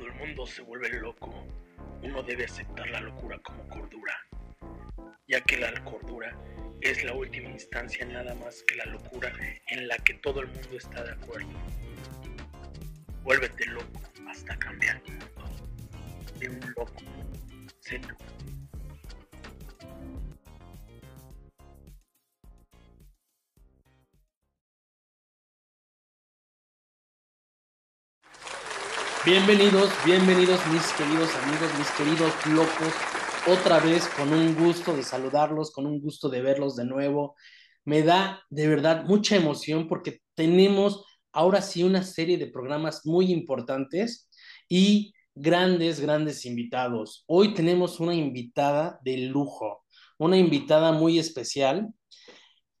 Cuando el mundo se vuelve loco, uno debe aceptar la locura como cordura, ya que la cordura es la última instancia nada más que la locura en la que todo el mundo está de acuerdo. Vuélvete loco hasta cambiar de un loco seco. Bienvenidos, bienvenidos mis queridos amigos, mis queridos locos, otra vez con un gusto de saludarlos, con un gusto de verlos de nuevo. Me da de verdad mucha emoción porque tenemos ahora sí una serie de programas muy importantes y grandes, grandes invitados. Hoy tenemos una invitada de lujo, una invitada muy especial.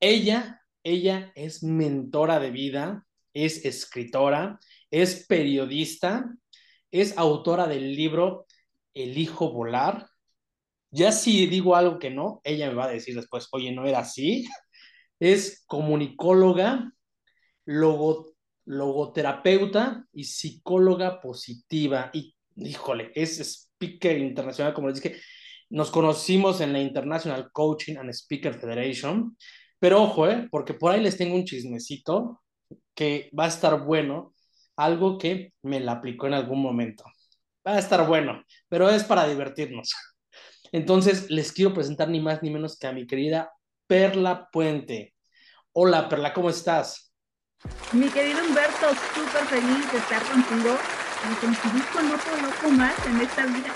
Ella, ella es mentora de vida, es escritora, es periodista, es autora del libro Elijo volar. Ya si digo algo que no, ella me va a decir después, oye, no era así. Es comunicóloga, logoterapeuta y psicóloga positiva. Y, híjole, es speaker internacional, como les dije. Nos conocimos en la International Coaching and Speaker Federation. Pero ojo, ¿eh? porque por ahí les tengo un chismecito que va a estar bueno algo que me la aplicó en algún momento. Va a estar bueno, pero es para divertirnos. Entonces, les quiero presentar ni más ni menos que a mi querida Perla Puente. Hola, Perla, ¿cómo estás? Mi querido Humberto, súper feliz de estar contigo y coincidir con otro loco más en esta vida.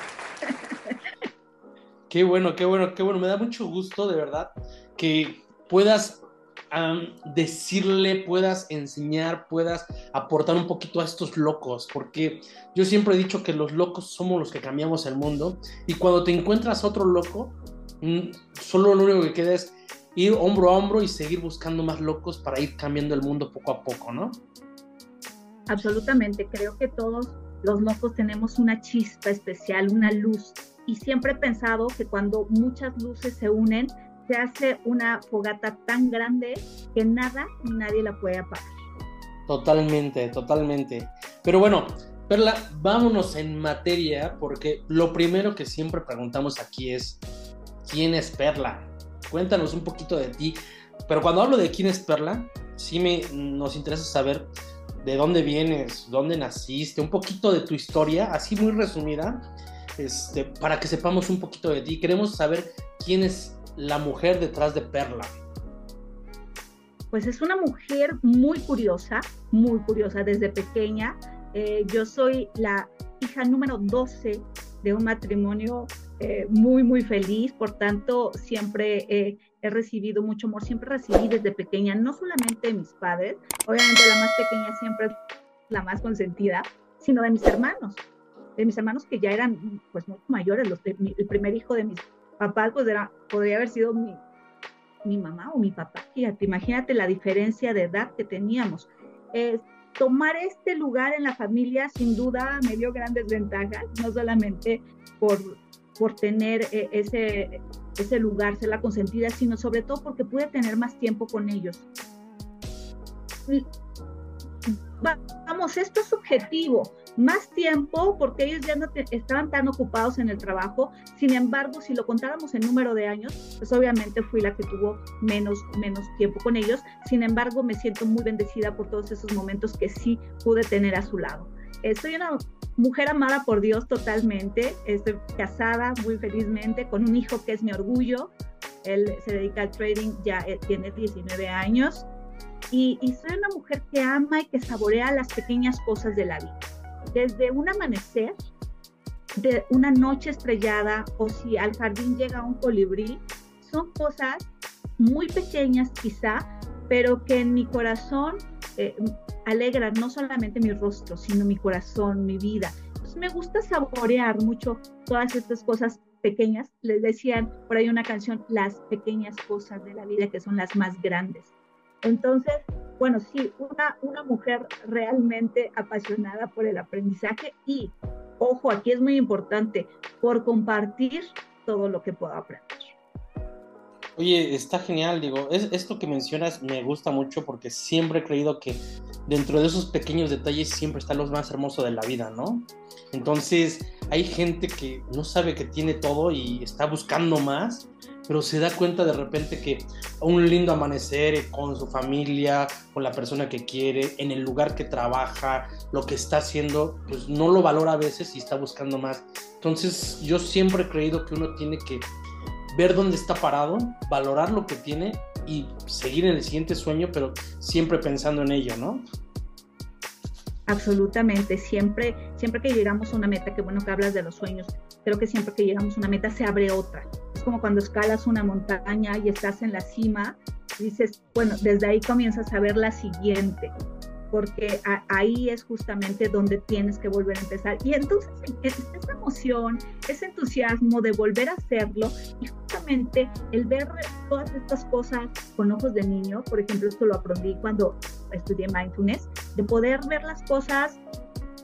Qué bueno, qué bueno, qué bueno. Me da mucho gusto, de verdad, que puedas decirle, puedas enseñar, puedas aportar un poquito a estos locos, porque yo siempre he dicho que los locos somos los que cambiamos el mundo y cuando te encuentras otro loco, mm, solo lo único que queda es ir hombro a hombro y seguir buscando más locos para ir cambiando el mundo poco a poco, ¿no? Absolutamente, creo que todos los locos tenemos una chispa especial, una luz. Y siempre he pensado que cuando muchas luces se unen, se hace una fogata tan grande que nada ni nadie la puede apagar. Totalmente, totalmente. Pero bueno, Perla, vámonos en materia porque lo primero que siempre preguntamos aquí es, ¿quién es Perla? Cuéntanos un poquito de ti. Pero cuando hablo de quién es Perla, sí me, nos interesa saber de dónde vienes, dónde naciste, un poquito de tu historia, así muy resumida, este, para que sepamos un poquito de ti. Queremos saber quién es la mujer detrás de Perla? Pues es una mujer muy curiosa, muy curiosa desde pequeña. Eh, yo soy la hija número 12 de un matrimonio eh, muy, muy feliz, por tanto, siempre he recibido mucho amor, siempre recibí desde pequeña, no solamente de mis padres, obviamente la más pequeña siempre es la más consentida, sino de mis hermanos, de mis hermanos que ya eran pues mucho mayores, los el primer hijo de mis papá pues era, podría haber sido mi, mi mamá o mi papá. Fíjate, imagínate la diferencia de edad que teníamos. tomar este lugar en la familia sin duda me dio grandes ventajas, no solamente por, por tener eh, ese, ese lugar, ser la consentida, sino sobre todo porque pude tener más tiempo con ellos. Vamos, esto es subjetivo, más tiempo porque ellos ya no estaban tan ocupados en el trabajo. Sin embargo, si lo contáramos en número de años, pues obviamente fui la que tuvo menos, menos tiempo con ellos. Sin embargo, me siento muy bendecida por todos esos momentos que sí pude tener a su lado. Soy una mujer amada por Dios totalmente. Estoy casada muy felizmente con un hijo que es mi orgullo. Él se dedica al trading, ya eh, tiene 19 años. Y, y, soy una mujer que ama y que saborea las pequeñas cosas de la vida desde un amanecer, de una noche estrellada o si al jardín llega un colibrí, son cosas muy pequeñas quizá, pero que en mi corazón eh, alegran no solamente mi rostro, sino mi corazón, mi vida. Me gusta saborear mucho todas estas cosas pequeñas. Les decían por ahí una canción, las pequeñas cosas de la vida que son las más grandes. Entonces, bueno, sí, una, una mujer realmente apasionada por el aprendizaje y, ojo, aquí es muy importante, por compartir todo lo que puedo aprender. Oye, está genial, digo, es, esto que mencionas me gusta mucho porque siempre he creído que dentro de esos pequeños detalles siempre está lo más hermoso de la vida, ¿no? Entonces, hay gente que no sabe que tiene todo y está buscando más, pero se da cuenta de repente que un lindo amanecer con su familia, con la persona que quiere, en el lugar que trabaja, lo que está haciendo, pues no lo valora a veces y está buscando más. Entonces, yo siempre he creído que uno tiene que ver dónde está parado, valorar lo que tiene y seguir en el siguiente sueño, pero siempre pensando en ello, ¿no? Absolutamente, siempre, siempre que llegamos a una meta, que bueno que hablas de los sueños, creo que siempre que llegamos a una meta se abre otra. Como cuando escalas una montaña y estás en la cima, dices, bueno, desde ahí comienzas a ver la siguiente porque ahí es justamente donde tienes que volver a empezar. Y entonces es, esa emoción, ese entusiasmo de volver a hacerlo y justamente el ver todas estas cosas con ojos de niño, por ejemplo, esto lo aprendí cuando estudié mindfulness, de poder ver las cosas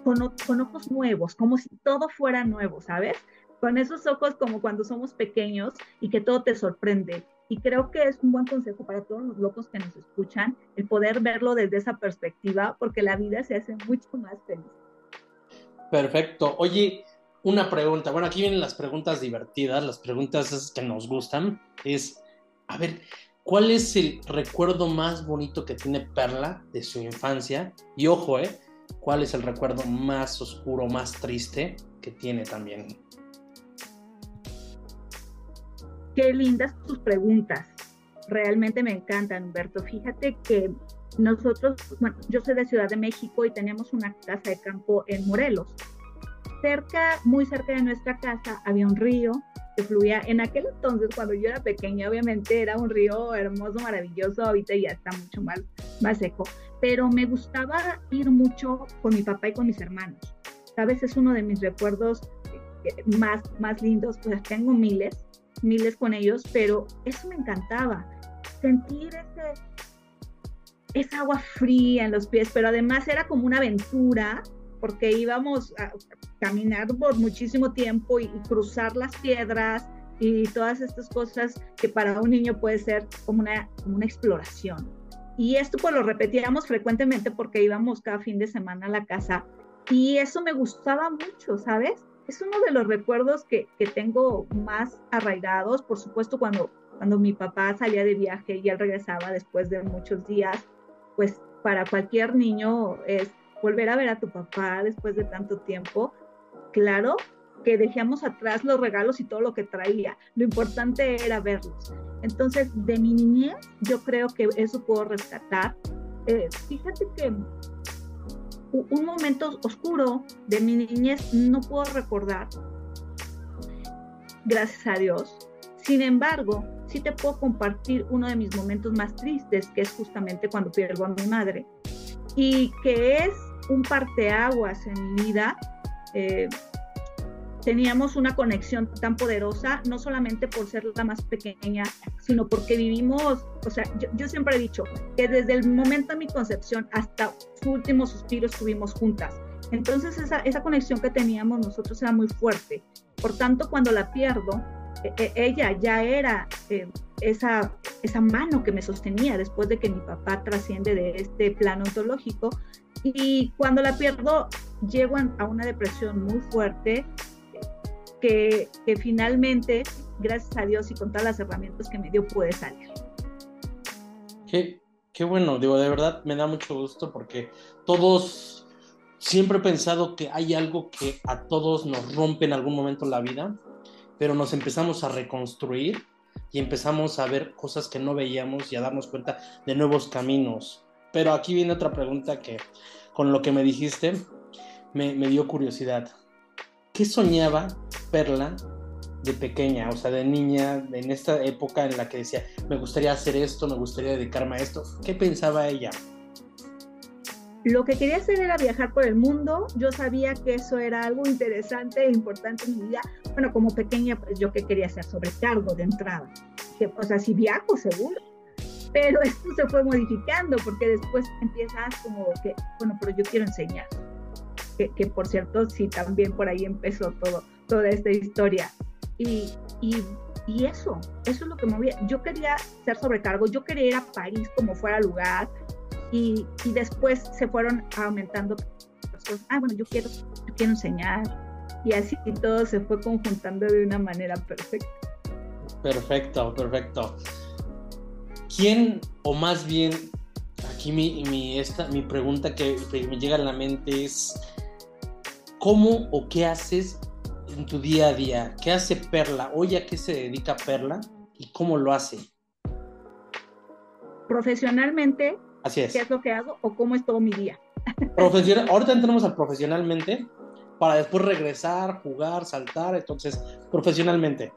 con, con ojos nuevos, como si todo fuera nuevo, ¿sabes? Con esos ojos como cuando somos pequeños y que todo te sorprende y creo que es un buen consejo para todos los locos que nos escuchan, el poder verlo desde esa perspectiva, porque la vida se hace mucho más feliz. Perfecto. Oye, una pregunta. Bueno, aquí vienen las preguntas divertidas, las preguntas que nos gustan. Es, a ver, ¿cuál es el recuerdo más bonito que tiene Perla de su infancia? Y ojo, ¿eh? ¿Cuál es el recuerdo más oscuro, más triste que tiene también? Qué lindas tus preguntas. Realmente me encantan, Humberto. Fíjate que nosotros, bueno, yo soy de Ciudad de México y teníamos una casa de campo en Morelos. Cerca, muy cerca de nuestra casa, había un río que fluía. En aquel entonces, cuando yo era pequeña, obviamente era un río hermoso, maravilloso. Ahorita ya está mucho más, más seco. Pero me gustaba ir mucho con mi papá y con mis hermanos. Sabes, es uno de mis recuerdos eh, más, más lindos. Pues tengo miles, miles con ellos, pero eso me encantaba, sentir ese, esa agua fría en los pies, pero además era como una aventura, porque íbamos a caminar por muchísimo tiempo y, cruzar las piedras y todas estas cosas que para un niño puede ser como una, como una exploración. Y esto pues lo repetíamos frecuentemente porque íbamos cada fin de semana a la casa y eso me gustaba mucho, ¿sabes? Es uno de los recuerdos que, que, tengo más arraigados, por supuesto cuando, cuando mi papá salía de viaje y él regresaba después de muchos días, pues para cualquier niño es volver a ver a tu papá después de tanto tiempo. Claro que dejamos atrás los regalos y todo lo que traía, lo importante era verlos. Entonces, de mi niñez, yo creo que eso puedo rescatar. Eh, fíjate que un momento oscuro de mi niñez no puedo recordar, gracias a Dios. Sin embargo, sí te puedo compartir uno de mis momentos más tristes, que es justamente cuando pierdo a mi madre, y que es un parteaguas en mi vida. Eh, teníamos una conexión tan poderosa, no solamente por ser la más pequeña, sino porque vivimos, o sea, yo, siempre he dicho que desde el momento de mi concepción hasta su último suspiro estuvimos juntas. Entonces esa, esa conexión que teníamos nosotros era muy fuerte. Por tanto, cuando la pierdo, e, e, ella ya era eh, esa, esa mano que me sostenía después de que mi papá trasciende de este plano ontológico. Y cuando la pierdo, llego a una depresión muy fuerte, que, finalmente, gracias a Dios y con todas las herramientas que me dio, pude salir. Qué, qué bueno, digo, de verdad me da mucho gusto porque todos, siempre he pensado que hay algo que a todos nos rompe en algún momento la vida, pero nos empezamos a reconstruir y empezamos a ver cosas que no veíamos y a darnos cuenta de nuevos caminos. Pero aquí viene otra pregunta que con lo que me dijiste me, me dio curiosidad. ¿Qué soñaba Perla de pequeña, o sea, de niña, en esta época en la que decía, me gustaría hacer esto, me gustaría dedicarme a esto? ¿Qué pensaba ella? Lo que quería hacer era viajar por el mundo. Yo sabía que eso era algo interesante e importante en mi vida. Bueno, como pequeña, pues yo que quería hacer sobrecargo de entrada. Que, o sea, si viajo, seguro. Pero esto se fue modificando porque después empiezas como que, bueno, pero yo quiero enseñar que, por cierto, sí, también por ahí empezó todo, toda esta historia. Y, y y eso, eso es lo que me movía. Yo quería ser sobrecargo, yo quería ir a París como fuera lugar y, y después se fueron aumentando cosas. Ah, bueno, yo quiero, yo quiero enseñar y así todo se fue conjuntando de una manera perfecta. Perfecto, perfecto. ¿Quién, o más bien, aquí mi, mi, esta, mi pregunta que me llega a la mente es, ¿cómo o qué haces en tu día a día? ¿Qué hace Perla? Hoy a qué se dedica Perla y cómo lo hace? Profesionalmente, Así es. ¿qué es lo que hago o cómo es todo mi día? Profesional, ahorita entramos al profesionalmente para después regresar, jugar, saltar. Entonces, profesionalmente.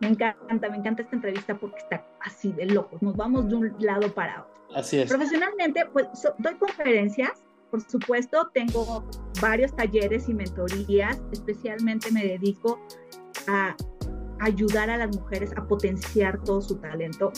Me encanta, me encanta esta entrevista porque está así de locos. Nos vamos de un lado para otro. Así es. Profesionalmente, pues so, doy conferencias, por supuesto, tengo varios talleres y mentorías, especialmente me dedico a ayudar a las mujeres a potenciar todo su talento.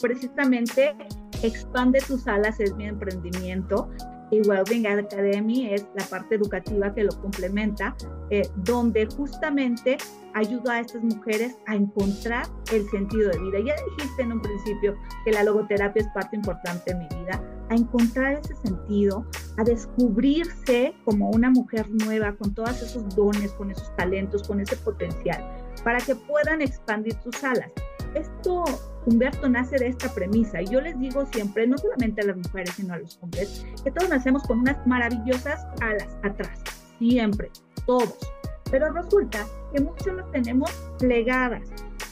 Precisamente, expande tus alas es mi emprendimiento y Wellbeing Academy es la parte educativa que lo complementa, eh, donde justamente ayudo a estas mujeres a encontrar el sentido de vida. Ya dijiste en un principio que la logoterapia es parte importante de mi vida, a encontrar ese sentido, a descubrirse como una mujer nueva, con todos esos dones, con esos talentos, con ese potencial, para que puedan expandir sus alas. Esto, Humberto, nace de esta premisa. Yo les digo siempre, no solamente a las mujeres, sino a los hombres, que todos nacemos con unas maravillosas alas atrás, siempre, todos. Pero resulta que muchos las tenemos plegadas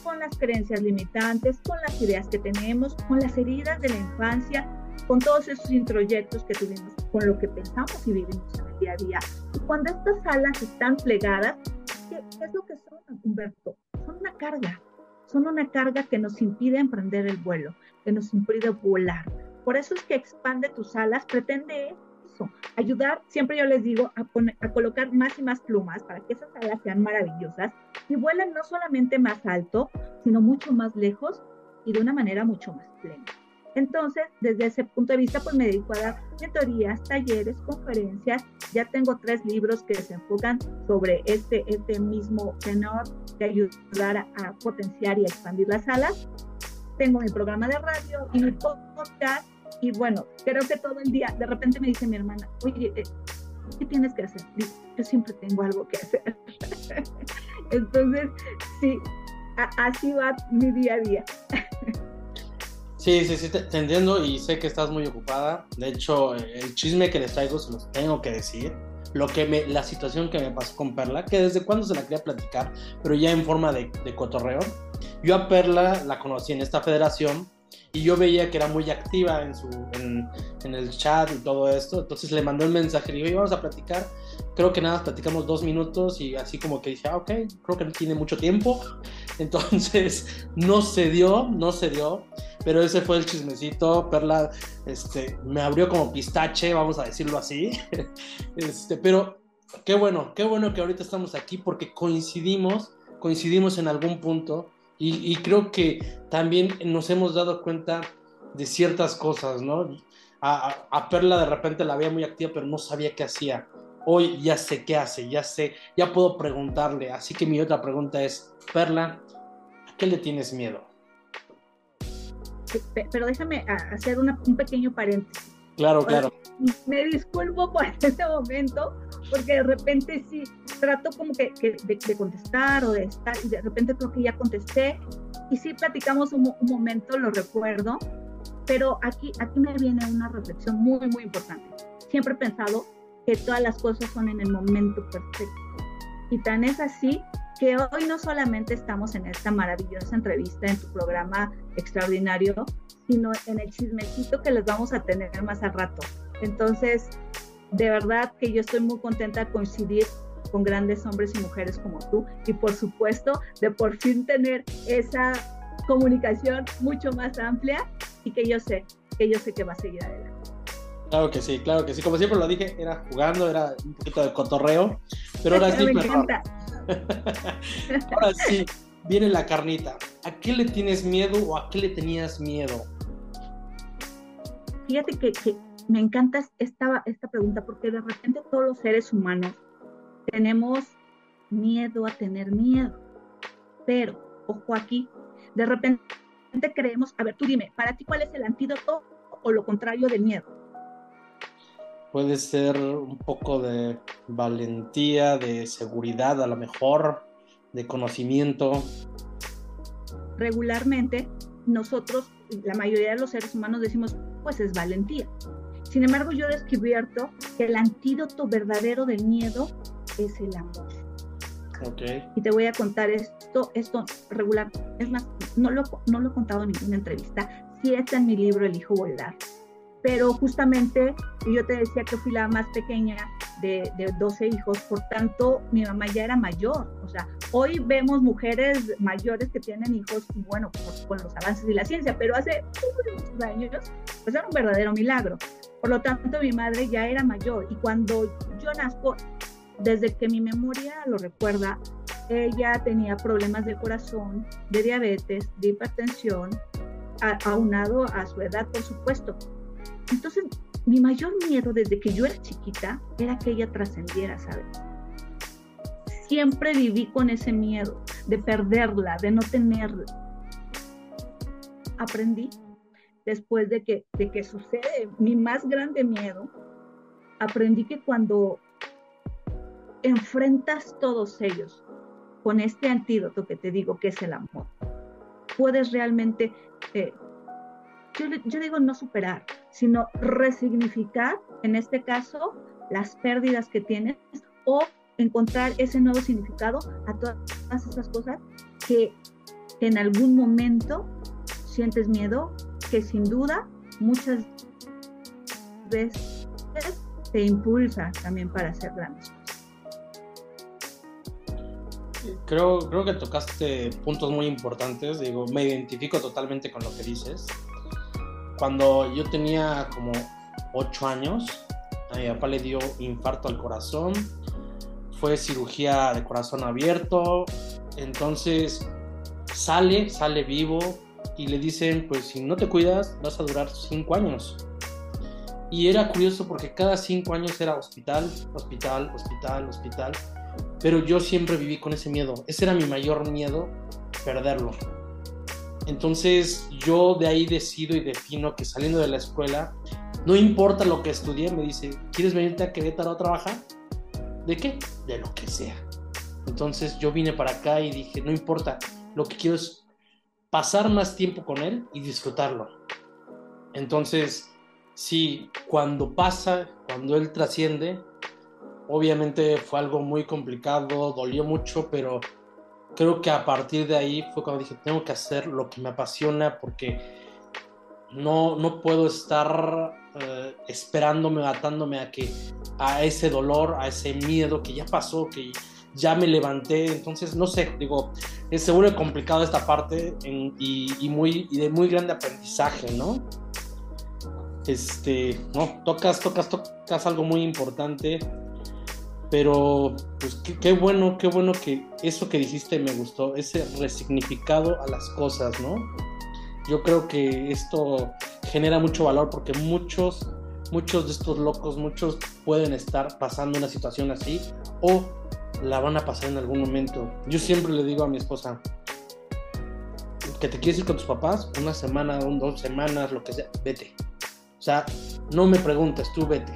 con las creencias limitantes, con las ideas que tenemos, con las heridas de la infancia, con todos esos introyectos que tuvimos, con lo que pensamos y vivimos en el día a día. Y cuando estas alas están plegadas, ¿qué, qué es lo que son, Humberto? Son una carga, son una carga que nos impide emprender el vuelo, que nos impide volar. Por eso es que expande tus alas, pretende eso, ayudar, siempre yo les digo, a, poner, a colocar más y más plumas para que esas alas sean maravillosas y vuelen no solamente más alto, sino mucho más lejos y de una manera mucho más plena. Entonces, desde ese punto de vista, pues me dedico a dar mentorías, talleres, conferencias. Ya tengo tres libros que se enfocan sobre este, este mismo tenor de ayudar a, a potenciar y a expandir las alas. Tengo mi programa de radio y mi podcast. Y bueno, creo que todo el día, de repente me dice mi hermana, oye, ¿qué tienes que hacer? Yo siempre tengo algo que hacer. Entonces, sí, así va mi día a día. Sí, sí, sí, te, te, entiendo y sé que estás muy ocupada. De hecho, el chisme que les traigo se los tengo que decir. Lo que me, la situación que me pasó con Perla, que desde cuando se la quería platicar, pero ya en forma de, de cotorreo. Yo a Perla la conocí en esta federación y yo veía que era muy activa en, su, en, en el chat y todo esto. Entonces le mandó el mensaje y dijo, vamos a platicar. Creo que nada, platicamos dos minutos y así como que dije, ah, ok, creo que no tiene mucho tiempo. Entonces no se dio, no se dio pero ese fue el chismecito. Perla este, me abrió como pistache, vamos a decirlo así. Este, pero qué bueno, qué bueno que ahorita estamos aquí porque coincidimos, coincidimos en algún punto y, y creo que también nos hemos dado cuenta de ciertas cosas, ¿no? A, a, Perla de repente la veía muy activa, pero no sabía qué hacía. Hoy ya sé qué hace, ya sé, ya puedo preguntarle. Así que mi otra pregunta es, Perla, ¿a qué le tienes miedo? pero déjame hacer una, un pequeño paréntesis. Claro, claro. Me disculpo por este momento, porque de repente sí, trato como que, que de, de, contestar o de estar, y de repente creo que ya contesté, y sí platicamos un, un, momento, lo recuerdo, pero aquí, aquí me viene una reflexión muy, muy importante. Siempre he pensado que todas las cosas son en el momento perfecto. Y tan es así que hoy no solamente estamos en esta maravillosa entrevista en tu programa extraordinario, sino en el chismecito que les vamos a tener más al rato. Entonces, de verdad que yo estoy muy contenta de coincidir con grandes hombres y mujeres como tú y por supuesto de por fin tener esa comunicación mucho más amplia y que yo sé, que yo sé que va a seguir adelante. Claro que sí, claro que sí. Como siempre lo dije, era jugando, era un poquito de cotorreo, pero ahora sí, me encanta. Ahora sí, viene la carnita. ¿A qué le tienes miedo o a qué le tenías miedo? Fíjate que, que me encanta esta, esta pregunta porque de repente todos los seres humanos tenemos miedo a tener miedo, pero ojo aquí, de repente creemos, a ver, tú dime, para ti cuál es el antídoto o lo contrario del miedo? Puede ser un poco de valentía, de seguridad a lo mejor, de conocimiento. Regularmente nosotros, la mayoría de los seres humanos decimos, pues es valentía. Sin embargo, yo he descubierto que el antídoto verdadero del miedo es el amor. Okay. Y te voy a contar esto, esto regular. Es más, no lo, no lo he contado en ninguna entrevista. Sí está en mi libro El Hijo Volar pero justamente yo te decía que fui la más pequeña de, de, 12 hijos, por tanto mi mamá ya era mayor, o sea, hoy vemos mujeres mayores que tienen hijos, y bueno, con los avances de la ciencia, pero hace muchos años, pues era un verdadero milagro. Por lo tanto, mi madre ya era mayor y cuando yo nazco, desde que mi memoria lo recuerda, ella tenía problemas de corazón, de diabetes, de hipertensión, aunado a su edad, por supuesto, entonces, mi mayor miedo desde que yo era chiquita era que ella trascendiera, ¿sabes? Siempre viví con ese miedo de perderla, de no tenerla. Aprendí después de que, de que sucede mi más grande miedo, aprendí que cuando enfrentas todos ellos con este antídoto que te digo que es el amor, puedes realmente eh, yo, digo no superar, sino resignificar, en este caso, las pérdidas que tienes o encontrar ese nuevo significado a todas esas cosas que en algún momento sientes miedo, que sin duda muchas veces te impulsa también para hacer grandes cosas. Creo, creo que tocaste puntos muy importantes, digo, me identifico totalmente con lo que dices. Cuando yo tenía como 8 años, a mi papá le dio infarto al corazón, fue cirugía de corazón abierto, entonces sale, sale vivo y le dicen, pues si no te cuidas vas a durar 5 años. Y era curioso porque cada 5 años era hospital, hospital, hospital, hospital, pero yo siempre viví con ese miedo, ese era mi mayor miedo, perderlo entonces yo de ahí decido y defino que saliendo de la escuela, no importa lo que estudié, me dice, ¿quieres venirte a Querétaro a trabajar? ¿De qué? De lo que sea. Entonces yo vine para acá y dije, no importa, lo que quiero es pasar más tiempo con él y disfrutarlo. Entonces, sí, cuando pasa, cuando él trasciende, obviamente fue algo muy complicado, dolió mucho, pero creo que a partir de ahí fue cuando dije, tengo que hacer lo que me apasiona porque no, no puedo estar eh, esperándome, atándome a, que, a ese dolor, a ese miedo que ya pasó, que ya me levanté. Entonces, no sé, digo, es seguro complicado esta parte y, muy, de muy grande aprendizaje, ¿no? Este, no, tocas, tocas, tocas algo muy importante pero, pues qué, bueno, qué bueno que eso que dijiste me gustó, ese resignificado a las cosas, ¿no? Yo creo que esto genera mucho valor porque muchos, muchos de estos locos, muchos pueden estar pasando una situación así o la van a pasar en algún momento. Yo siempre le digo a mi esposa que te quieres ir con tus papás, una semana, dos semanas, lo que sea, vete. O sea, no me preguntes, tú vete.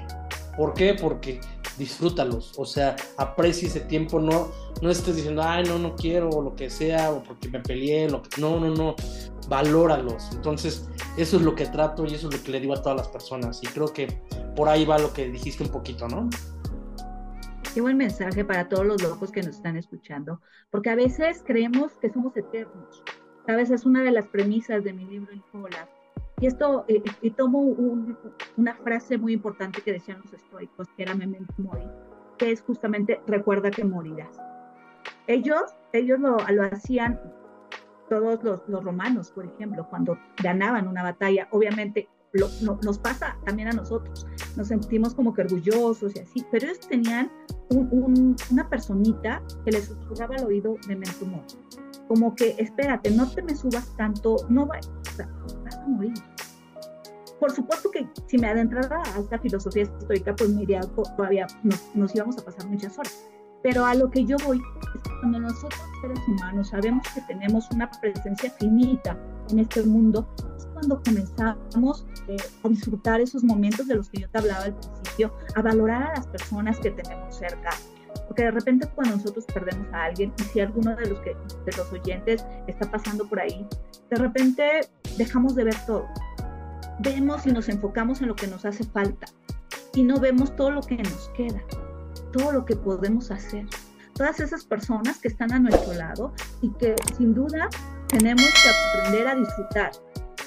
¿Por qué? Porque disfrútalos, o sea, aprecia ese tiempo, no, no estés diciendo, ay, no, no quiero, o lo que sea, o porque me peleé, lo que... no, no, no, valóralos. Entonces, eso es lo que trato y eso es lo que le digo a todas las personas, y creo que por ahí va lo que dijiste un poquito, ¿no? Qué buen mensaje para todos los locos que nos están escuchando, porque a veces creemos que somos eternos. Sabes, es una de las premisas de mi libro El y esto, eh, y tomo una frase muy importante que decían los estoicos, que era memento mori, que es justamente recuerda que morirás. Ellos, ellos lo, lo hacían, todos los, los, romanos, por ejemplo, cuando ganaban una batalla, obviamente lo, nos pasa también a nosotros, nos sentimos como que orgullosos y así, pero ellos tenían un, una personita que les susurraba al oído memento mori, como que espérate, no te me subas tanto, no va, vas a morir por supuesto que si me adentrara a esta filosofía estoica, pues me iría todavía, nos, íbamos a pasar muchas horas. Pero a lo que yo voy es que cuando nosotros seres humanos sabemos que tenemos una presencia finita en este mundo, es cuando comenzamos eh, a disfrutar esos momentos de los que yo te hablaba al principio, a valorar a las personas que tenemos cerca, porque de repente cuando nosotros perdemos a alguien y si alguno de los, que, de los oyentes está pasando por ahí, de repente dejamos de ver todo. Vemos y nos enfocamos en lo que nos hace falta y no vemos todo lo que nos queda, todo lo que podemos hacer. Todas esas personas que están a nuestro lado y que sin duda tenemos que aprender a disfrutar.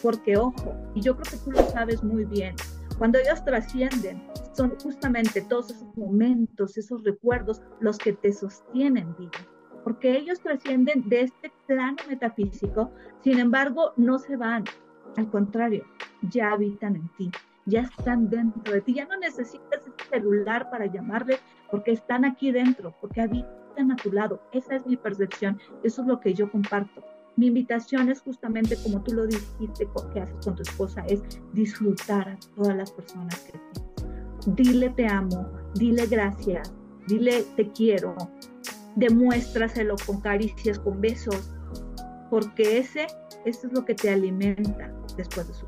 Porque ojo, y yo creo que tú lo sabes muy bien, cuando ellos trascienden, son justamente todos esos momentos, esos recuerdos los que te sostienen vivo. Porque ellos trascienden de este plano metafísico, sin embargo, no se van. Al contrario, ya habitan en ti, ya están dentro de ti, ya no necesitas ese celular para llamarle porque están aquí dentro, porque habitan a tu lado. Esa es mi percepción, eso es lo que yo comparto. Mi invitación es justamente como tú lo dijiste que haces con tu esposa, es disfrutar a todas las personas que tienes dile te amo, dile gracias, dile te quiero, demuéstraselo con caricias, con besos, porque ese, eso es lo que te alimenta después de su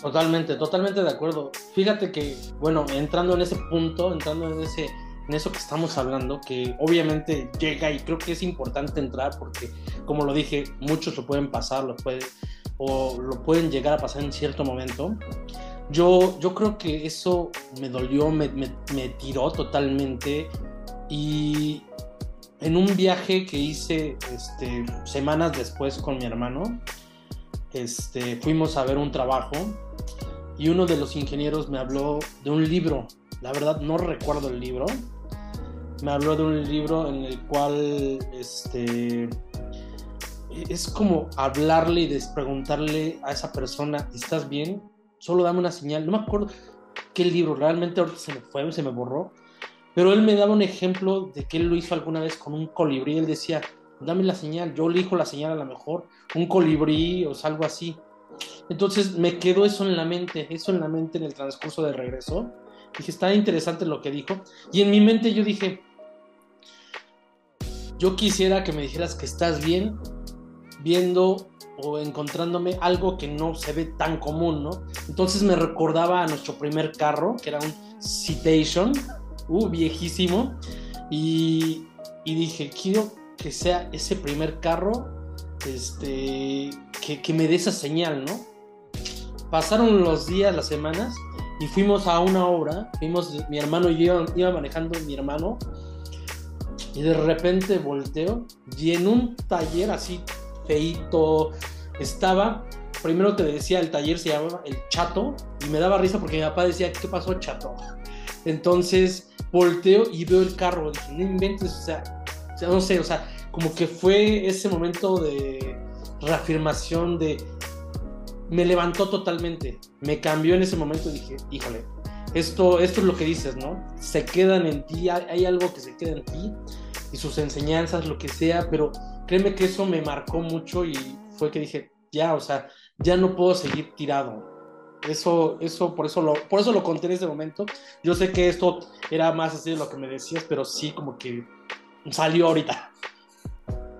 Totalmente, totalmente de acuerdo. Fíjate que, bueno, entrando en ese punto, entrando en ese en eso que estamos hablando, que obviamente llega y creo que es importante entrar porque, como lo dije, muchos lo pueden pasar, lo puede, o lo pueden llegar a pasar en cierto momento. Yo, yo creo que eso me dolió, me, me, tiró totalmente y en un viaje que hice este, semanas después con mi hermano, este, fuimos a ver un trabajo y uno de los ingenieros me habló de un libro. La verdad no recuerdo el libro. Me habló de un libro en el cual este, es como hablarle y preguntarle a esa persona, ¿estás bien? solo dame una señal. No me acuerdo qué libro, realmente ahorita se me fue, se me borró. Pero él me daba un ejemplo de que él lo hizo alguna vez con un colibrí. Él decía, dame la señal, yo elijo la señal a lo mejor, un colibrí o algo así. Entonces me quedó eso en la mente, eso en la mente en el transcurso del regreso. Dije, está interesante lo que dijo. Y en mi mente yo dije, yo quisiera que me dijeras que estás bien viendo o encontrándome algo que no se ve tan común, ¿no? Entonces me recordaba a nuestro primer carro, que era un Citation, uh, viejísimo, y, y dije, quiero que sea ese primer carro este, que, que, me dé esa señal, ¿no? Pasaron los días, las semanas, y fuimos a una obra, fuimos, mi hermano y yo iba manejando mi hermano, y de repente volteo, y en un taller así feito. Estaba, primero te decía, el taller se llamaba El Chato, y me daba risa porque mi papá decía, ¿qué pasó, Chato? Entonces volteo y veo el carro, dije, no inventes, o sea, no sé, o sea, como que fue ese momento de reafirmación de... Me levantó totalmente, me cambió en ese momento y dije, híjole, esto, esto es lo que dices, ¿no? Se quedan en ti, hay algo que se queda en ti sus enseñanzas, lo que sea, pero créeme que eso me marcó mucho y fue que dije, ya, o sea, ya no puedo seguir tirado. Eso, eso, por eso lo, por eso lo conté en ese momento. Yo sé que esto era más así de lo que me decías, pero sí como que salió ahorita.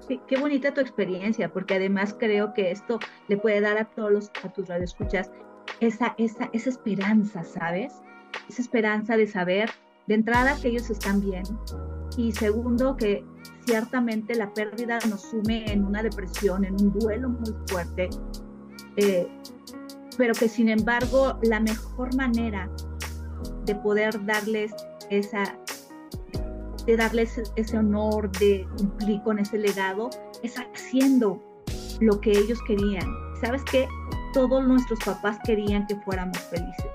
Sí, qué bonita tu experiencia, porque además creo que esto le puede dar a todos los, a tus radioescuchas esa, esa, esa esperanza, ¿sabes? Esa esperanza de saber, de entrada, que ellos están bien, y segundo, que ciertamente la pérdida nos sume en una depresión, en un duelo muy fuerte, eh, pero que sin embargo la mejor manera de poder darles esa de darles ese honor de cumplir con ese legado es haciendo lo que ellos querían. ¿Sabes qué? Todos nuestros papás querían que fuéramos felices.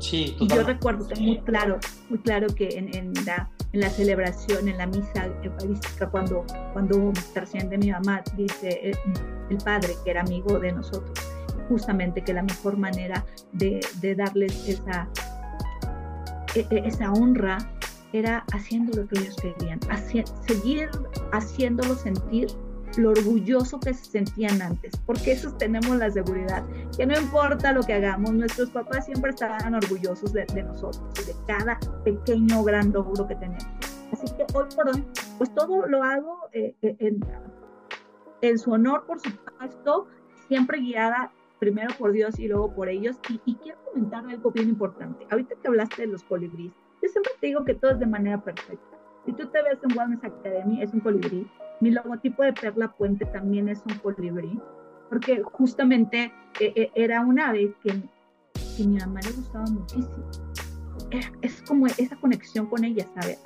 Sí, y yo recuerdo muy claro, muy claro que en, en la en la celebración, en la misa eucarística, cuando, cuando trasciende mi mamá, dice el, padre, que era amigo de nosotros, justamente que la mejor manera de, de darles esa, e, e, esa honra era haciendo lo que ellos querían, seguir haciéndolo sentir lo orgulloso que se sentían antes, porque esos tenemos la seguridad, que no importa lo que hagamos, nuestros papás siempre estarán orgullosos de, nosotros y de cada pequeño gran logro que tenemos. Así que hoy por hoy, pues todo lo hago eh, eh, en, en su honor, por supuesto, siempre guiada primero por Dios y luego por ellos. Y, quiero comentar algo bien importante. Ahorita que hablaste de los colibríes, yo siempre te digo que todo es de manera perfecta. Si tú te ves en Wellness Academy, es un colibrí. Mi logotipo de Perla Puente también es un colibrí, porque justamente eh, eh, era un ave que, que a mi mamá le gustaba muchísimo. es como esa conexión con ella, ¿sabes?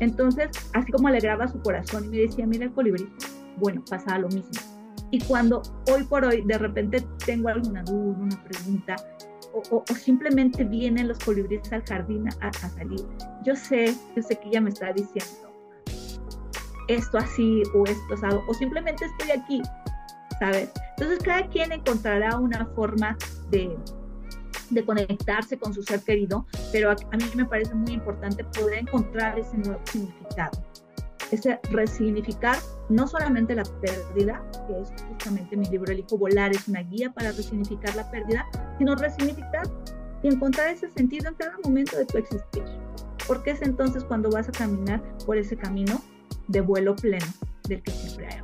Entonces, así como alegraba su corazón y me decía, mira el colibrí, bueno, pasaba lo mismo. Y cuando hoy por hoy de repente tengo alguna duda, una pregunta, o, simplemente vienen los colibríes al jardín a, salir, yo sé, yo sé que ella me está diciendo esto así o esto asado, o simplemente estoy aquí, ¿sabes? Entonces cada quien encontrará una forma de, de conectarse con su ser querido, pero a, a mí me parece muy importante poder encontrar ese nuevo significado ese resignificar no solamente la pérdida, que es justamente mi libro El Hijo Volar, es una guía para resignificar la pérdida, sino resignificar y encontrar ese sentido en cada momento de tu existir. Porque es entonces cuando vas a caminar por ese camino de vuelo pleno del que siempre hay.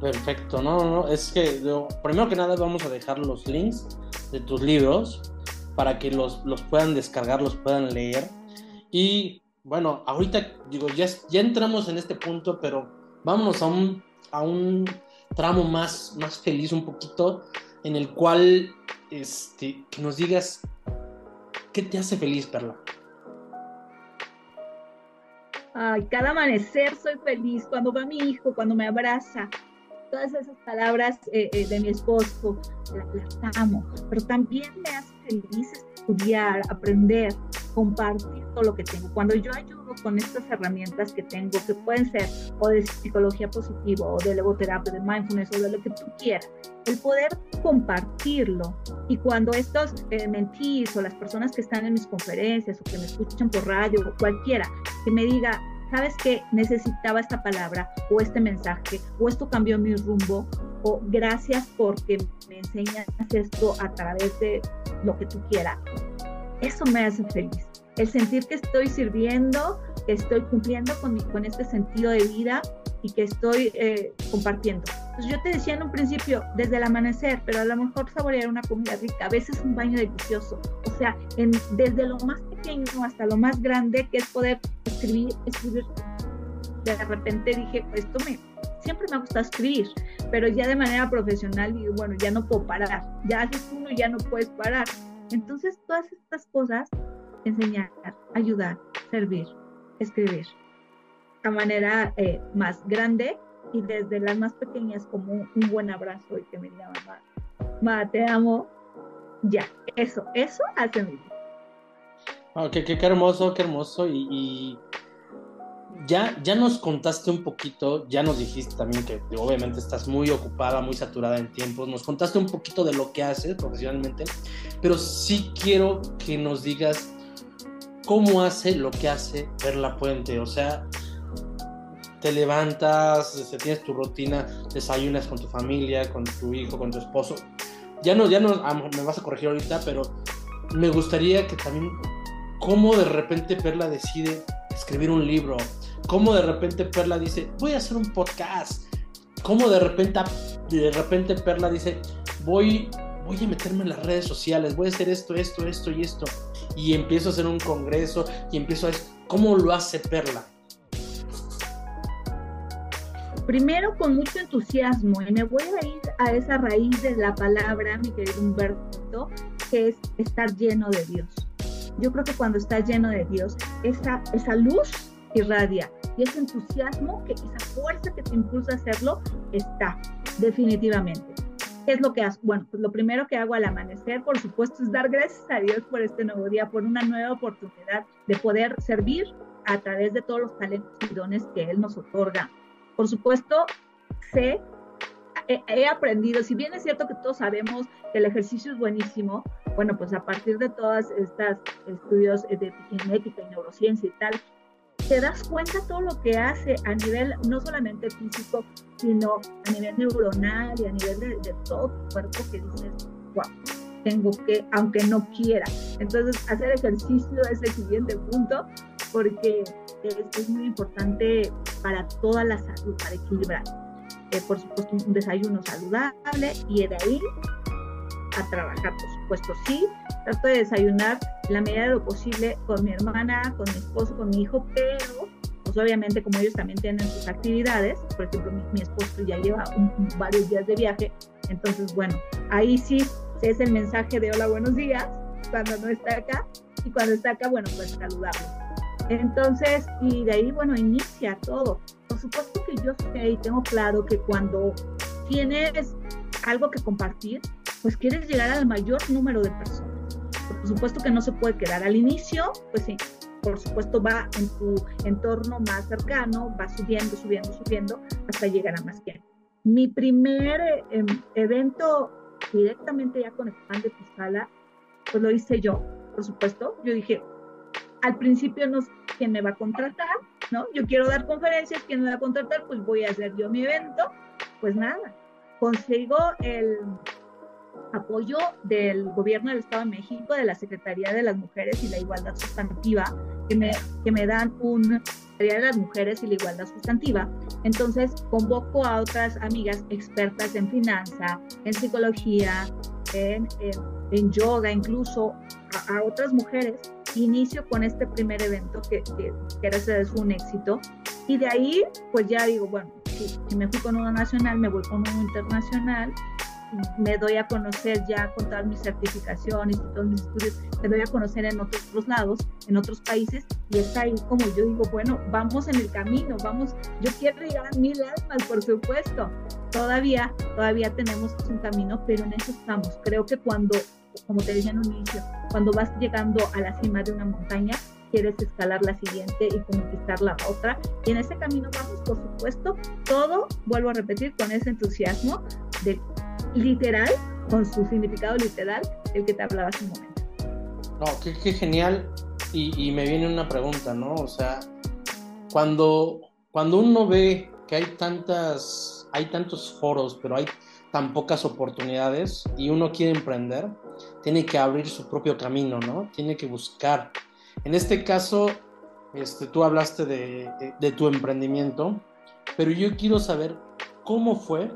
Perfecto, no, no, es que primero que nada vamos a dejar los links de tus libros para que los, los puedan descargar, los puedan leer. Y bueno, ahorita digo, ya, ya entramos en este punto, pero vámonos a un, a un tramo más, más feliz un poquito, en el cual este, nos digas qué te hace feliz, Perla. Cada amanecer soy feliz, cuando va mi hijo, cuando me abraza, todas esas palabras eh, eh, de mi esposo, las amo, pero también me hace feliz estudiar, aprender, compartir todo lo que tengo. Cuando yo ayudo con estas herramientas que tengo, que pueden ser o de psicología positiva, o de legoterapia, de mindfulness, o de lo que tú quieras, el poder compartirlo. Y cuando estos eh, mentís o las personas que están en mis conferencias o que me escuchan por radio o cualquiera, que me diga, sabes que necesitaba esta palabra o este mensaje o esto cambió mi rumbo o gracias porque me enseñas esto a través de lo que tú quieras. Eso me hace feliz. El sentir que estoy sirviendo, que estoy cumpliendo con, con este sentido de vida y que estoy eh, compartiendo. Entonces yo te decía en un principio, desde el amanecer, pero a lo mejor saborear una comida rica, a veces un baño delicioso. O sea, en, desde lo más hasta lo más grande, que es poder escribir, escribir. De repente dije, esto me, siempre me ha gustado escribir, pero ya de manera profesional y bueno, ya no puedo parar. Ya haces uno y ya no puedes parar. Entonces, todas estas cosas, enseñar, ayudar, servir, escribir, a manera eh, más grande y desde las más pequeñas como un, buen abrazo y que me diga mamá, mamá, te amo, ya, eso, eso hace mi Oh, qué, qué, hermoso, qué hermoso. Y ya, ya nos contaste un poquito, ya nos dijiste también que obviamente estás muy ocupada, muy saturada en tiempos, nos contaste un poquito de lo que haces profesionalmente, pero sí quiero que nos digas cómo hace lo que hace Perla Puente, o sea, te levantas, este, tienes tu rutina, desayunas con tu familia, con tu hijo, con tu esposo. Ya no, ya no, me vas a corregir ahorita, pero me gustaría que también, cómo de repente Perla decide escribir un libro, cómo de repente Perla dice, voy a hacer un podcast, cómo de repente, de repente Perla dice, voy, voy a meterme en las redes sociales, voy a hacer esto, esto, esto y esto, y empiezo a hacer un congreso y empiezo a... ¿Cómo lo hace Perla? Primero con mucho entusiasmo y me voy a ir a esa raíz de la palabra, mi querido Humberto, que es estar lleno de Dios. Yo creo que cuando estás lleno de Dios, esa, esa luz irradia y ese entusiasmo, que esa fuerza que te impulsa a hacerlo, está definitivamente. ¿Qué es lo que hago? Bueno, pues lo primero que hago al amanecer, por supuesto, es dar gracias a Dios por este nuevo día, por una nueva oportunidad de poder servir a través de todos los talentos y dones que Él nos otorga. Por supuesto, sé, he, he aprendido, si bien es cierto que todos sabemos que el ejercicio es buenísimo, bueno, pues a partir de todos estos estudios de genética y neurociencia y tal, te das cuenta todo lo que hace a nivel no solamente físico, sino a nivel neuronal y a nivel de, todo tu cuerpo que dices, wow, tengo que, aunque no quiera. Entonces, hacer ejercicio es el siguiente punto, porque es, muy importante para toda la salud, para equilibrar. Eh, por supuesto, un desayuno saludable y de ahí a trabajar, por supuesto, sí. Trato de desayunar la medida de lo posible con mi hermana, con mi esposo, con mi hijo, pero pues obviamente como ellos también tienen sus actividades, por ejemplo, mi, esposo ya lleva varios días de viaje, entonces bueno, ahí sí es el mensaje de hola, buenos días, cuando no está acá, y cuando está acá, bueno, pues saludarlo. Entonces, y de ahí, bueno, inicia todo. Por supuesto que yo sé y tengo claro que cuando tienes algo que compartir, pues quieres llegar al mayor número de personas. Por supuesto que no se puede quedar al inicio, pues sí, por supuesto va en tu entorno más cercano, va subiendo, subiendo, subiendo hasta llegar a más gente. Mi primer em, evento directamente ya con el pan de Pisala, pues lo hice yo, por supuesto. Yo dije, al principio no sé quién me va a contratar, ¿no? Yo quiero dar conferencias, ¿quién me va a contratar? Pues voy a hacer yo mi evento. Pues nada, consigo el apoyo del gobierno del Estado de México, de la Secretaría de las Mujeres y la Igualdad Sustantiva, que me, que me dan un Secretaría de las Mujeres y la Igualdad Sustantiva. Entonces convoco a otras amigas expertas en finanza, en psicología, en, en, yoga, incluso a, otras mujeres. Inicio con este primer evento que, que, que gracias un éxito. Y de ahí, pues ya digo, bueno, si, si me fui con uno nacional, me voy con uno internacional me doy a conocer ya con todas mis certificaciones y todos mis estudios, me doy a conocer en otros lados, en otros países, y está ahí como yo digo, bueno, vamos en el camino, vamos, yo quiero llegar a mil almas, por supuesto. Todavía, todavía tenemos un camino, pero en eso estamos. Creo que cuando, como te dije en un inicio, cuando vas llegando a la cima de una montaña, quieres escalar la siguiente y conquistar la otra. Y en ese camino vamos, por supuesto, todo, vuelvo a repetir, con ese entusiasmo de literal, con su significado literal, el que te hablaba hace un momento. No, qué, genial. Y, me viene una pregunta, ¿no? O sea, cuando, cuando uno ve que hay tantas, hay tantos foros, pero hay tan pocas oportunidades y uno quiere emprender, tiene que abrir su propio camino, ¿no? Tiene que buscar. En este caso, este, tú hablaste de, de tu emprendimiento, pero yo quiero saber cómo fue,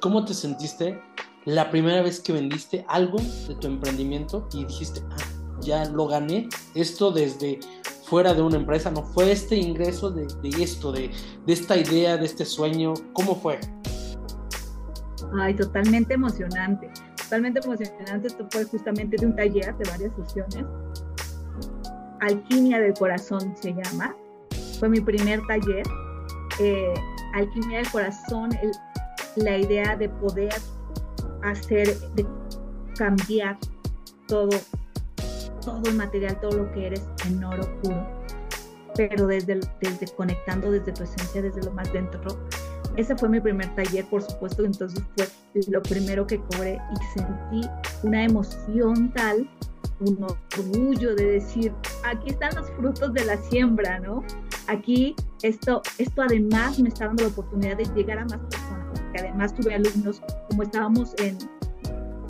cómo te sentiste la primera vez que vendiste algo de tu emprendimiento y dijiste, ah, ya lo gané, esto desde fuera de una empresa, no fue este ingreso de, esto, de, esta idea, de este sueño, ¿cómo fue? Ay, totalmente emocionante, totalmente emocionante, esto fue justamente de un taller de varias sesiones, Alquimia del Corazón se llama, fue mi primer taller, eh, Alquimia del Corazón, la idea de poder hacer, de cambiar todo, todo el material, todo lo que eres en oro puro, pero desde, desde conectando desde tu esencia, desde lo más dentro. Ese fue mi primer taller, por supuesto, entonces fue lo primero que cobré y sentí una emoción tal, un orgullo de decir, aquí están los frutos de la siembra, ¿no? Aquí esto, esto además me está dando la oportunidad de llegar a más personas que además tuve alumnos, como estábamos en,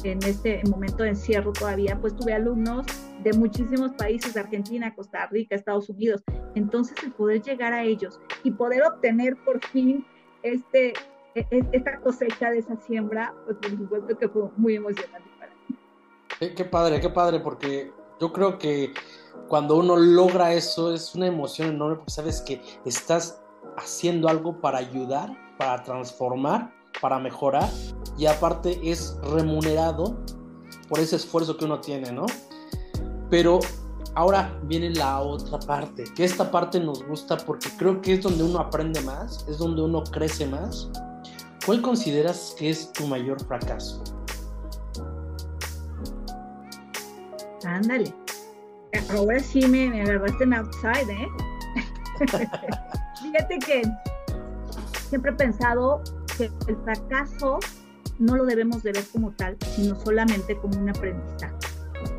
en este momento de encierro todavía, pues tuve alumnos de muchísimos países, de Argentina, Costa Rica, Estados Unidos. Entonces, el poder llegar a ellos y poder obtener por fin este, e, e, esta cosecha de esa siembra, pues por supuesto que fue muy emocionante para mí. qué padre, qué padre, porque yo creo que cuando uno logra eso es una emoción enorme porque sabes que estás haciendo algo para ayudar para transformar, para mejorar y aparte es remunerado por ese esfuerzo que uno tiene, ¿no? Pero ahora viene la otra parte, que esta parte nos gusta porque creo que es donde uno aprende más, es donde uno crece más. ¿Cuál consideras que es tu mayor fracaso? Ándale. Ahora sí me, me agarraste en outside, ¿eh? Fíjate que siempre he pensado que el fracaso no lo debemos de ver como tal, sino solamente como un aprendizaje.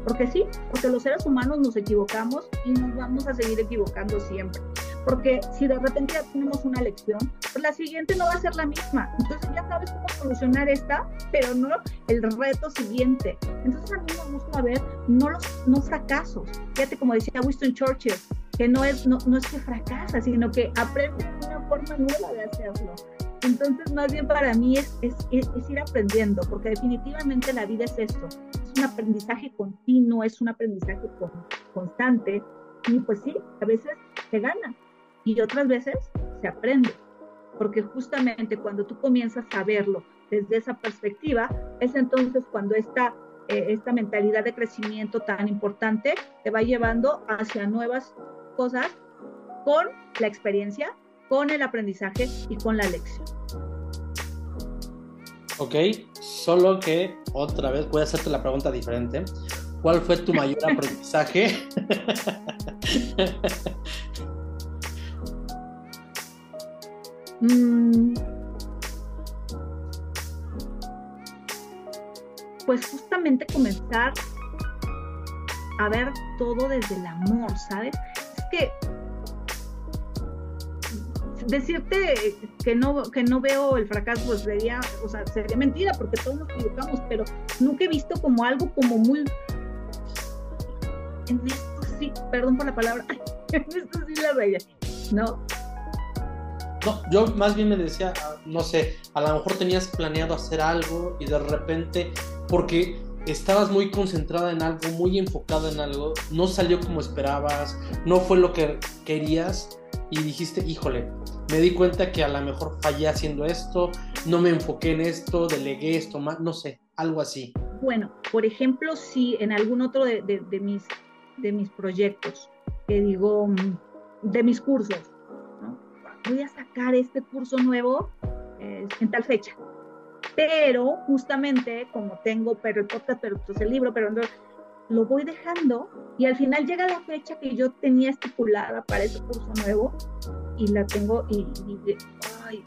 Porque sí, porque los seres humanos nos equivocamos y nos vamos a seguir equivocando siempre. Porque si de repente ya tenemos una lección, pues la siguiente no va a ser la misma. Entonces ya sabes cómo solucionar esta, pero no el reto siguiente. Entonces a mí me gusta ver no los no fracasos. Fíjate, como decía Winston Churchill, que no es, no, no es que fracasa, sino que aprende una forma nueva de hacerlo. Entonces, más bien para mí es, es, es, ir aprendiendo, porque definitivamente la vida es esto, es un aprendizaje continuo, es un aprendizaje con, constante, y pues sí, a veces se gana y otras veces se aprende, porque justamente cuando tú comienzas a verlo desde esa perspectiva, es entonces cuando esta, eh, esta mentalidad de crecimiento tan importante te va llevando hacia nuevas cosas con la experiencia con el aprendizaje y con la lección. Ok, solo que otra vez voy a hacerte la pregunta diferente. ¿Cuál fue tu mayor aprendizaje? Mm. pues justamente comenzar a ver todo desde el amor, ¿sabes? Es que decirte que no, que no veo el fracaso pues sería, o sea, sería mentira porque todos nos equivocamos, pero nunca he visto como algo como muy... Sí, perdón por la palabra, esto sí la veía, ¿no? No, yo más bien me decía, no sé, a lo mejor tenías planeado hacer algo y de repente, porque estabas muy concentrada en algo, muy enfocada en algo, no salió como esperabas, no fue lo que querías y dijiste, híjole, me di cuenta que a lo mejor fallé haciendo esto, no me enfoqué en esto, delegué esto más, no sé, algo así. Bueno, por ejemplo, si en algún otro de, mis, de mis proyectos, que digo, mm, de mis cursos, voy a sacar este curso nuevo eh, en tal fecha. Pero justamente como tengo, pero el podcast, pero pues el libro, pero lo voy dejando y al final llega la fecha que yo tenía estipulada para ese curso nuevo y la tengo y, y ay,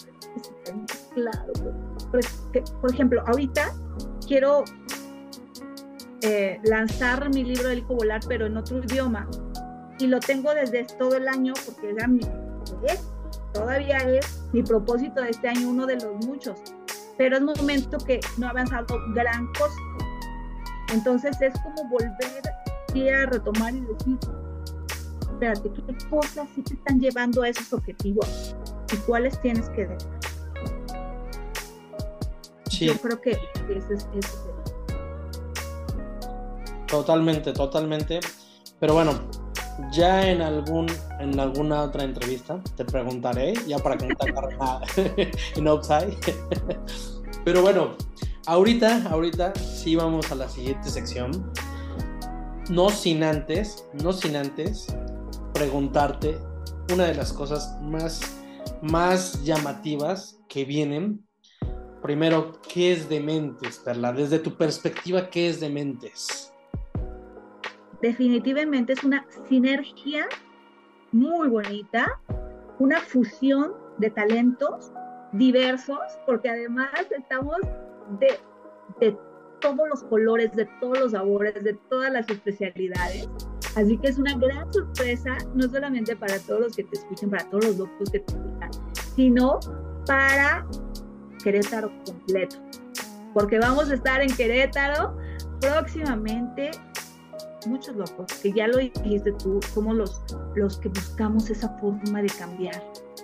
claro. por ejemplo, ahorita quiero eh, lanzar mi libro del hijo volar, pero en otro idioma y lo tengo desde todo el año porque era mi, todavía es mi propósito de este año, uno de los muchos, pero es momento que no ha avanzado gran cosa entonces es como volver a retomar y decir, espérate, ¿qué cosas sí te están llevando a esos objetivos? ¿Y cuáles tienes que dejar? Sí. Yo creo que ese es, ese Totalmente, totalmente. Pero bueno, ya en algún en alguna otra entrevista te preguntaré, ya para que no te en Upside. Pero bueno, Ahorita, ahorita sí vamos a la siguiente sección. No sin antes, no sin antes preguntarte una de las cosas más, más llamativas que vienen. Primero, ¿qué es Dementes, Perla? Desde tu perspectiva, ¿qué es Dementes? Definitivamente es una sinergia muy bonita, una fusión de talentos diversos, porque además estamos de, de todos los colores, de todos los sabores, de todas las especialidades. Así que es una gran sorpresa, no solamente para todos los que te escuchen, para todos los doctores que te escuchan, sino para Querétaro completo. Porque vamos a estar en Querétaro próximamente. Muchos locos, que ya lo dijiste tú, somos los, los que buscamos esa forma de cambiar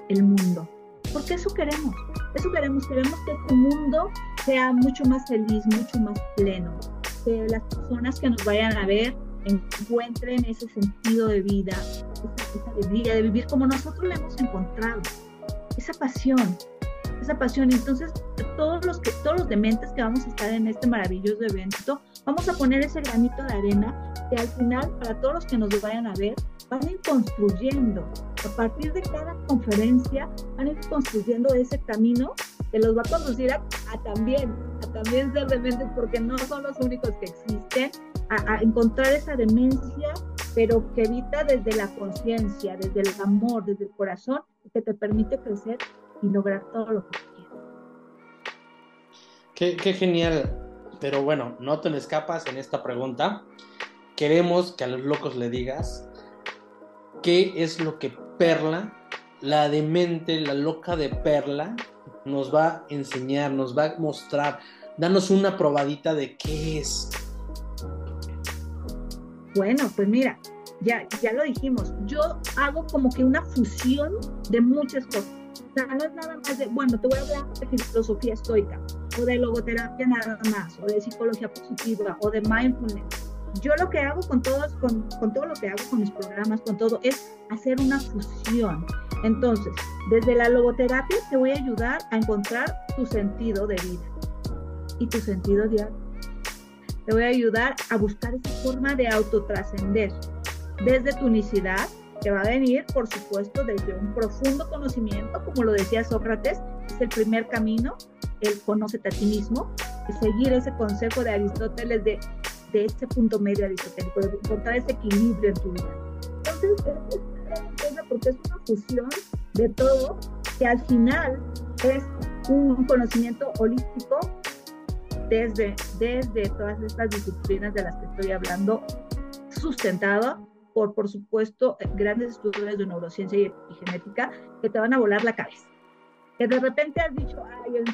el mundo. Porque eso queremos. Eso queremos. Queremos que este mundo sea mucho más feliz, mucho más pleno. Que las personas que nos vayan a ver encuentren ese sentido de vida, esa, alegría de vivir como nosotros la hemos encontrado. Esa pasión, esa pasión. Entonces, todos los, que, todos los dementes que vamos a estar en este maravilloso evento, vamos a poner ese granito de arena que al final, para todos los que nos vayan a ver, van a ir construyendo. A partir de cada conferencia, van a ir construyendo ese camino que los va a conducir a, también, a también ser dementes, porque no son los únicos que existen, a, a encontrar esa demencia, pero que evita desde la conciencia, desde el amor, desde el corazón, que te permite crecer y lograr todo lo que quieras. Qué, qué genial. Pero bueno, no te escapas en esta pregunta. queremos que a los locos le digas qué es lo que Perla, la demente, la loca de Perla, nos va a enseñar, nos va a mostrar. Danos una probadita de qué es. Bueno, pues mira, ya, ya lo dijimos, yo hago como que una fusión de muchas cosas. O sea, no es nada más de, bueno, te voy a hablar de filosofía estoica, o de logoterapia nada más, o de psicología positiva, o de mindfulness. Yo lo que hago con todos, con, con todo lo que hago con mis programas, con todo, es hacer una fusión. Entonces, desde la logoterapia te voy a ayudar a encontrar tu sentido de vida y tu sentido diario. Te voy a ayudar a buscar esa forma de autotrascender desde tu unicidad, que va a venir, por supuesto, desde un profundo conocimiento, como lo decía Sócrates, es el primer camino, el conócete a ti mismo, y seguir ese consejo de Aristóteles de, de este punto medio aristotélico, de encontrar ese equilibrio en tu vida. Entonces, es, porque es una fusión de todo, que al final es un conocimiento holístico desde, desde todas estas disciplinas de las que estoy hablando, sustentado por, por supuesto, grandes estudios de neurociencia y, genética que te van a volar la cabeza. Que de repente has dicho, ay,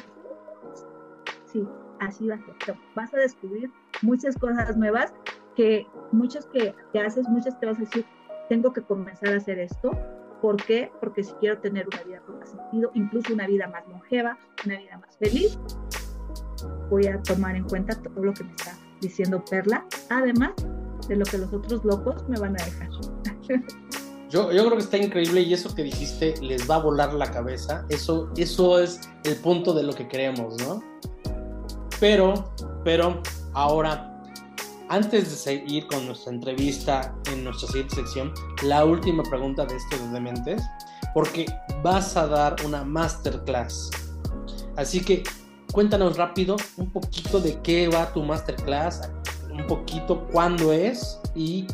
sí, así va a ser. Vas a descubrir muchas cosas nuevas que muchas que, que haces, muchas te vas a decir, tengo que comenzar a hacer esto. ¿Por qué? Porque si quiero tener una vida con más sentido, incluso una vida más longeva, una vida más feliz, voy a tomar en cuenta todo lo que me está diciendo Perla, además de lo que los otros locos me van a dejar. Yo, yo, creo que está increíble y eso que dijiste les va a volar la cabeza. Eso, eso es el punto de lo que queremos, ¿no? Pero, pero ahora, antes de seguir con nuestra entrevista en nuestra siguiente sección, la última pregunta de estos de Dementes, porque vas a dar una masterclass. Así que cuéntanos rápido un poquito de qué va tu masterclass, un poquito cuándo es y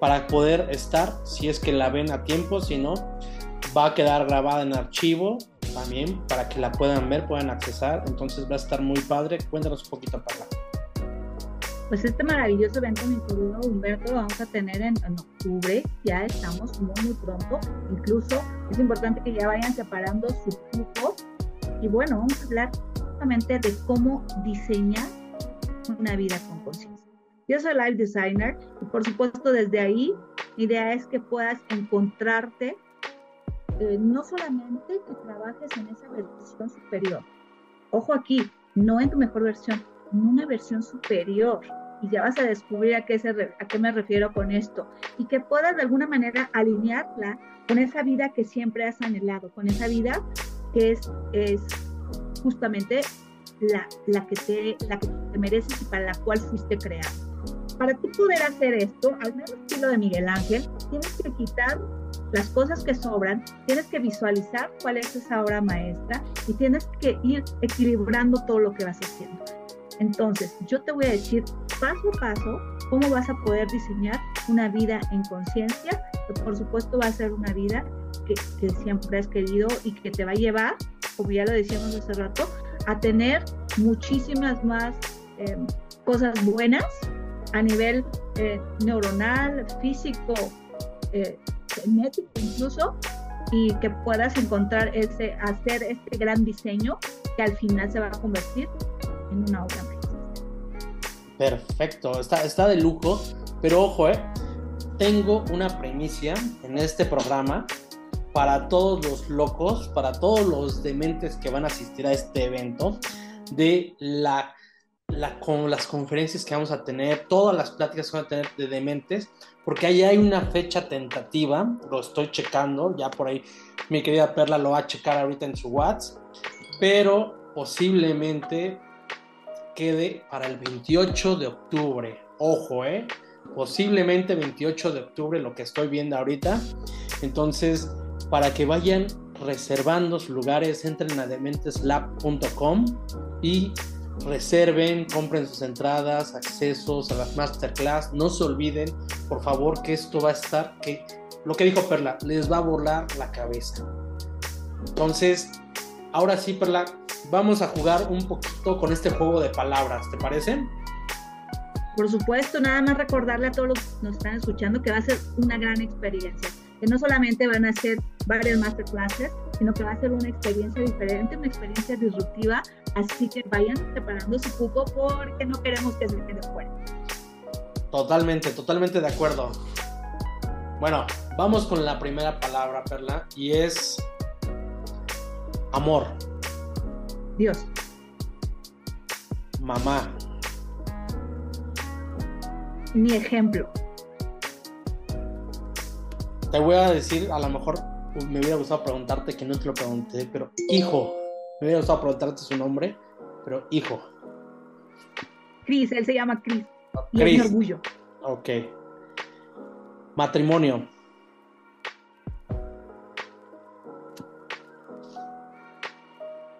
para poder estar, si es que la ven a tiempo, si no, va a quedar grabada en archivo también para que la puedan ver, puedan accesar. Entonces va a estar muy padre. Cuéntanos un poquito, para Pues este maravilloso evento, mi querido Humberto, lo vamos a tener en, octubre. Ya estamos muy, muy pronto. Incluso es importante que ya vayan separando su cupo. Y bueno, vamos a hablar de cómo diseñar una vida con conciencia. Yo soy live designer y por supuesto desde ahí mi idea es que puedas encontrarte, eh, no solamente que trabajes en esa versión superior, ojo aquí, no en tu mejor versión, en una versión superior. Y ya vas a descubrir a qué, a qué me refiero con esto. Y que puedas de alguna manera alinearla con esa vida que siempre has anhelado, con esa vida que es, es justamente la, la, que te, la que te mereces y para la cual fuiste creado. Para tú poder hacer esto, al menos estilo de Miguel Ángel, tienes que quitar las cosas que sobran, tienes que visualizar cuál es esa obra maestra y tienes que ir equilibrando todo lo que vas haciendo. Entonces, yo te voy a decir paso a paso cómo vas a poder diseñar una vida en conciencia, que por supuesto va a ser una vida que, que siempre has querido y que te va a llevar como ya lo decíamos hace rato, a tener muchísimas más em, cosas buenas a nivel eh, neuronal, físico, eh, genético incluso, y que puedas encontrar ese, hacer este gran diseño que al final se va a convertir en una obra. Perfecto, está, está de lujo, pero ojo, eh, tengo una primicia en este programa para todos los locos, para todos los dementes que van a asistir a este evento, de la, la, con las conferencias que vamos a tener, todas las pláticas que van a tener de dementes, porque ahí hay una fecha tentativa, lo estoy checando, ya por ahí mi querida Perla lo va a checar ahorita en su WhatsApp, pero posiblemente quede para el 28 de octubre. Ojo, ¿eh? Posiblemente 28 de octubre, lo que estoy viendo ahorita. Entonces, para que vayan reservando sus lugares, entren a dementeslab.com y reserven, compren sus entradas, accesos a las masterclass. No se olviden, por favor, que esto va a estar, que lo que dijo Perla, les va a volar la cabeza. Entonces, ahora sí, Perla, vamos a jugar un poquito con este juego de palabras, ¿te parece? Por supuesto, nada más recordarle a todos los que nos están escuchando que va a ser una gran experiencia, que no solamente van a ser varias masterclasses, sino que va a ser una experiencia diferente, una experiencia disruptiva, así que vayan preparando su cupo porque no queremos que se quede fuera. Totalmente, totalmente de acuerdo. Bueno, vamos con la primera palabra, Perla, y es amor. Dios. Mamá. Mi ejemplo. Te voy a decir, a lo mejor me hubiera gustado preguntarte, que no te lo pregunté, pero hijo. Me hubiera gustado preguntarte su nombre, pero hijo. Cris, él se llama Cris. Y es mi orgullo. Ok. Matrimonio.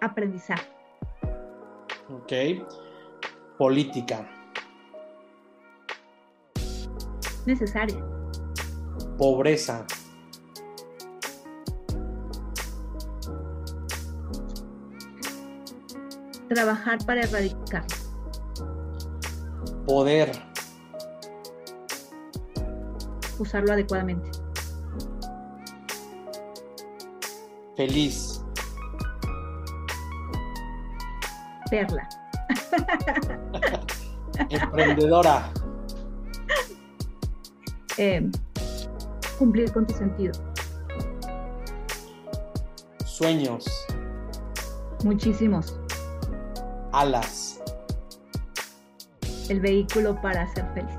Aprendizaje. Ok. Política. Necesaria. Pobreza. Trabajar para erradicar. Poder. Usarlo adecuadamente. Feliz. Perla. Emprendedora. Eh, cumplir con tu sentido. Sueños. Muchísimos. Alas. El vehículo para ser feliz.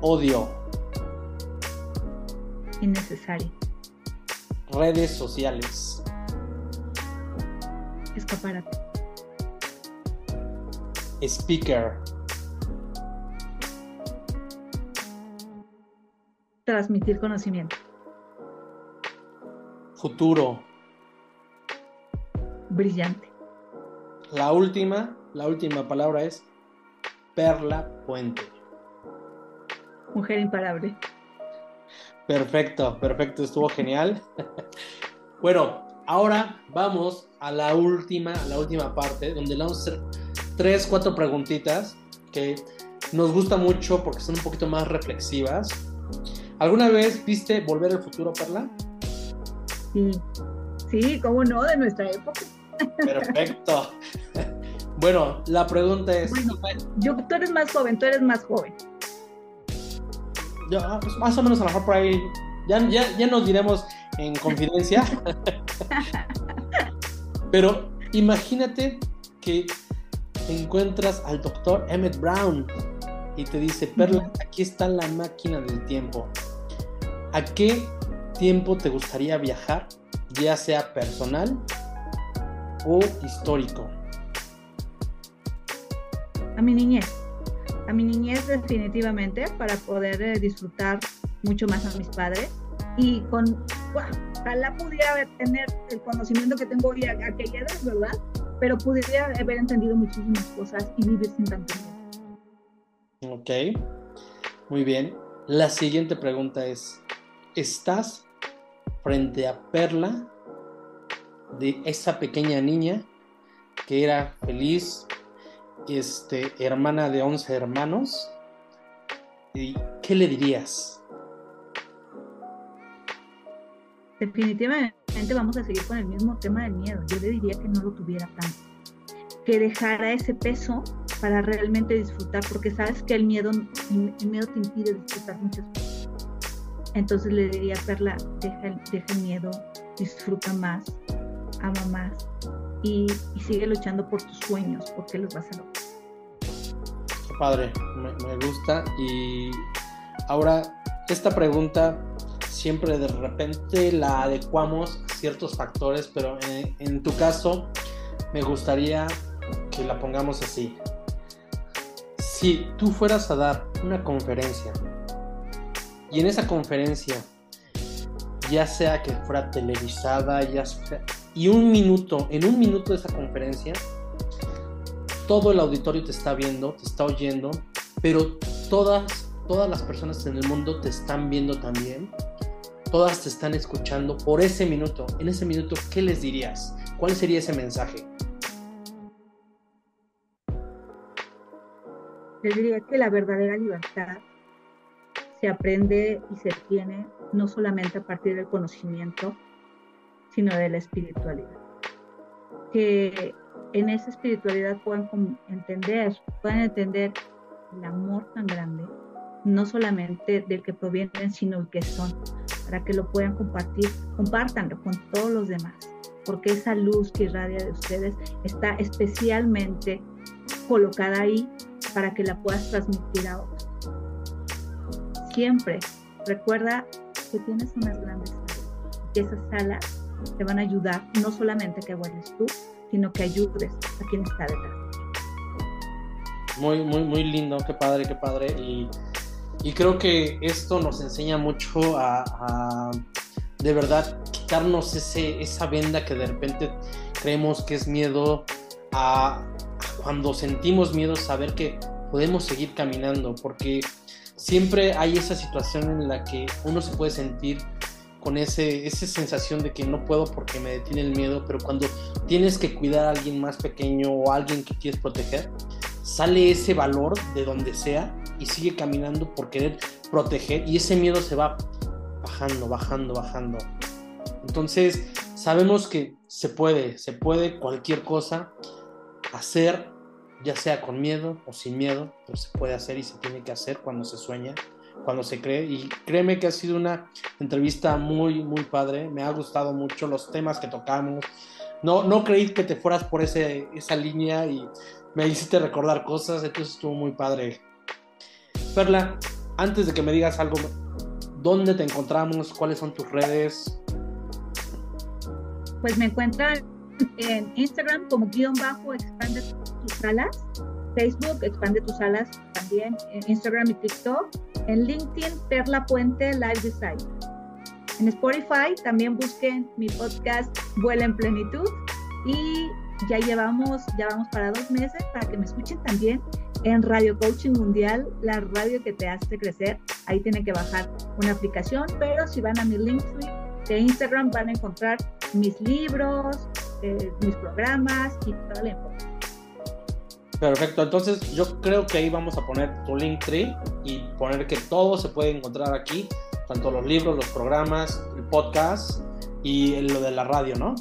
Odio. Innecesario. Redes sociales. Escaparate. Speaker. Transmitir conocimiento. Futuro. Brillante. La última, la última palabra es Perla Puente. Mujer imparable. Perfecto, perfecto, estuvo genial. bueno, ahora vamos a la última, a la última parte, donde le vamos a hacer tres, cuatro preguntitas que nos gusta mucho porque son un poquito más reflexivas. ¿Alguna vez viste Volver al Futuro, Perla? Sí, sí, cómo no, de nuestra época. Perfecto. bueno, la pregunta es... Bueno, yo, tú eres más joven, tú eres más joven. Yo, pues más o menos a lo mejor por ahí, ya, ya, ya nos diremos en confidencia. Pero imagínate que encuentras al doctor Emmett Brown y te dice, Perla, aquí está la máquina del tiempo. ¿A qué tiempo te gustaría viajar, ya sea personal o histórico? A mi niñez. A mi niñez definitivamente para poder eh, disfrutar mucho más a mis padres y con, wow, ojalá pudiera tener el conocimiento que tengo hoy a, aquella edad, ¿verdad? Pero pudiera haber entendido muchísimas cosas y vivir sin tanto. Ok, muy bien. La siguiente pregunta es, ¿estás frente a Perla de esa pequeña niña que era feliz, este, hermana de 11 hermanos? ¿Y qué le dirías? Definitivamente vamos a seguir con el mismo tema del miedo. Yo le diría que no lo tuviera tanto, que dejara ese peso para realmente disfrutar, porque sabes que el miedo, el miedo te impide disfrutar muchas cosas. Entonces le diría a Perla, deja el, el miedo, disfruta más, ama más y, sigue luchando por tus sueños, porque los vas a lograr. Padre, me, gusta. Y ahora, esta pregunta siempre de repente la adecuamos a ciertos factores, pero en, tu caso me gustaría que la pongamos así. Si tú fueras a dar una conferencia y en esa conferencia, ya sea que fuera televisada, ya y un minuto, en un minuto de esa conferencia, todo el auditorio te está viendo, te está oyendo, pero todas, todas las personas en el mundo te están viendo también todas te están escuchando por ese minuto. En ese minuto, ¿qué les dirías? ¿Cuál sería ese mensaje? Les diría que la verdadera libertad se aprende y se tiene no solamente a partir del conocimiento, sino de la espiritualidad. Que en esa espiritualidad puedan entender, puedan entender el amor tan grande, no solamente del que provienen, sino el que son, para que lo puedan compartir, compártanlo con todos los demás, porque esa luz que irradia de ustedes está especialmente colocada ahí para que la puedas transmitir a otros. Siempre recuerda que tienes unas grandes salas, que esas salas te van a ayudar no solamente que vuelves tú, sino que ayudes a quien está detrás. Muy, muy, muy lindo, qué padre, qué padre. Y, y creo que esto nos enseña mucho a, de verdad quitarnos ese, esa venda que de repente creemos que es miedo a, cuando sentimos miedo saber que podemos seguir caminando, porque siempre hay esa situación en la que uno se puede sentir con ese, esa sensación de que no puedo porque me detiene el miedo, pero cuando tienes que cuidar a alguien más pequeño o a alguien que quieres proteger, sale ese valor de donde sea y sigue caminando por querer proteger y ese miedo se va bajando, bajando, bajando. Entonces, sabemos que se puede, se puede cualquier cosa hacer, ya sea con miedo o sin miedo, pero se puede hacer y se tiene que hacer cuando se sueña cuando se cree. Y créeme que ha sido una entrevista muy, muy padre. Me ha gustado mucho los temas que tocamos. No, no creí que te fueras por ese, esa línea y me hiciste recordar cosas, entonces estuvo muy padre. Perla, antes de que me digas algo, ¿dónde te encontramos? ¿Cuáles son tus redes? Pues me encuentran en Instagram como guion bajo expande tus alas, Facebook expande tus alas también, en Instagram y TikTok en LinkedIn, Perla Puente Live Design. En Spotify también busquen mi podcast Vuela en Plenitud y ya llevamos, ya vamos para dos meses para que me escuchen también en Radio Coaching Mundial, la radio que te hace crecer. Ahí tienen que bajar una aplicación, pero si van a mi link de Instagram van a encontrar mis libros, eh, mis programas y toda la información. Perfecto, entonces yo creo que ahí vamos a poner tu link tree y poner que todo se puede encontrar aquí, tanto los libros, los programas, el podcast y lo de la radio, ¿no?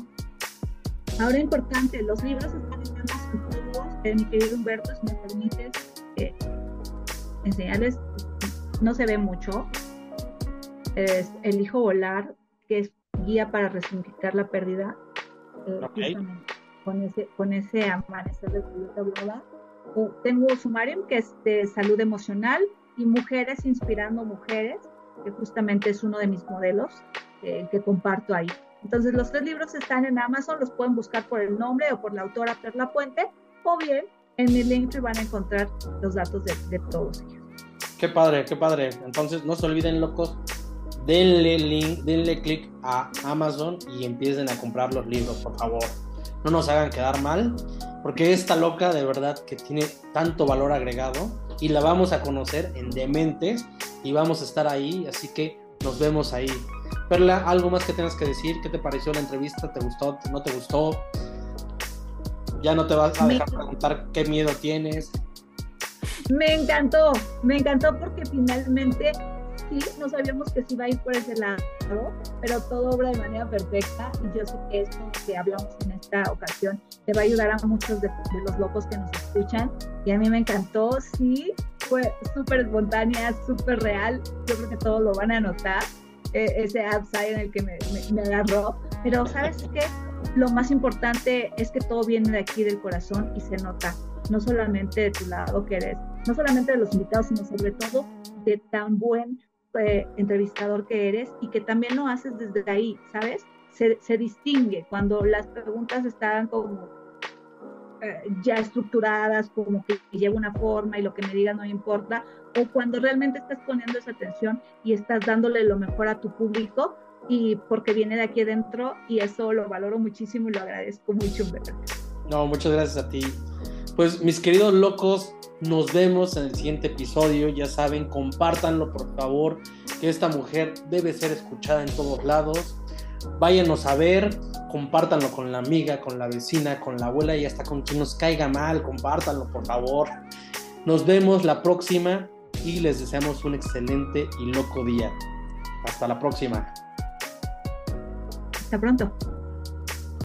Ahora importante, los libros están en Amazon eh, mi querido Humberto, si me permites eh, enseñarles, no se ve mucho, es El hijo volar, que es guía para resignificar la pérdida. Eh, con ese, con ese amanecer de que hablaba. tengo Sumarium, que es de salud emocional, y Mujeres Inspirando Mujeres, que justamente es uno de mis modelos eh, que comparto ahí. Entonces, los tres libros están en Amazon, los pueden buscar por el nombre o por la autora Perla Puente, o bien en mi link van a encontrar los datos de, de todos ellos. Qué padre, qué padre. Entonces, no se olviden, locos, denle link, denle click a Amazon y empiecen a comprar los libros, por favor no nos hagan quedar mal, porque esta loca de verdad que tiene tanto valor agregado y la vamos a conocer en Dementes y vamos a estar ahí, así que nos vemos ahí. Perla, ¿algo más que tengas que decir? ¿Qué te pareció la entrevista? ¿Te gustó? ¿No te gustó? Ya no te vas a dejar preguntar qué miedo tienes. Me encantó, me encantó porque finalmente no sabíamos que sí iba a ir por ese lado, pero todo obra de manera perfecta y yo sé que esto que hablamos en esta ocasión te va a ayudar a muchos de, los locos que nos escuchan y a mí me encantó, sí, fue súper espontánea, súper real, yo creo que todos lo van a notar, e, ese upside en el que me, me, agarró, pero ¿sabes qué? Lo más importante es que todo viene de aquí del corazón y se nota, no solamente de tu lado que eres, no solamente de los invitados, sino sobre todo de tan buen eh, entrevistador que eres y que también lo haces desde ahí, ¿sabes? Se, se distingue cuando las preguntas están como eh, ya estructuradas, como que lleva una forma y lo que me digan no importa, o cuando realmente estás poniendo esa atención y estás dándole lo mejor a tu público y porque viene de aquí adentro y eso lo valoro muchísimo y lo agradezco mucho, ¿verdad? No, muchas gracias a ti. Pues mis queridos locos, nos vemos en el siguiente episodio. Ya saben, compártanlo por favor, que esta mujer debe ser escuchada en todos lados. Váyanos a ver, compártanlo con la amiga, con la vecina, con la abuela y hasta con quien nos caiga mal, compártanlo por favor. Nos vemos la próxima y les deseamos un excelente y loco día. Hasta la próxima. Hasta pronto.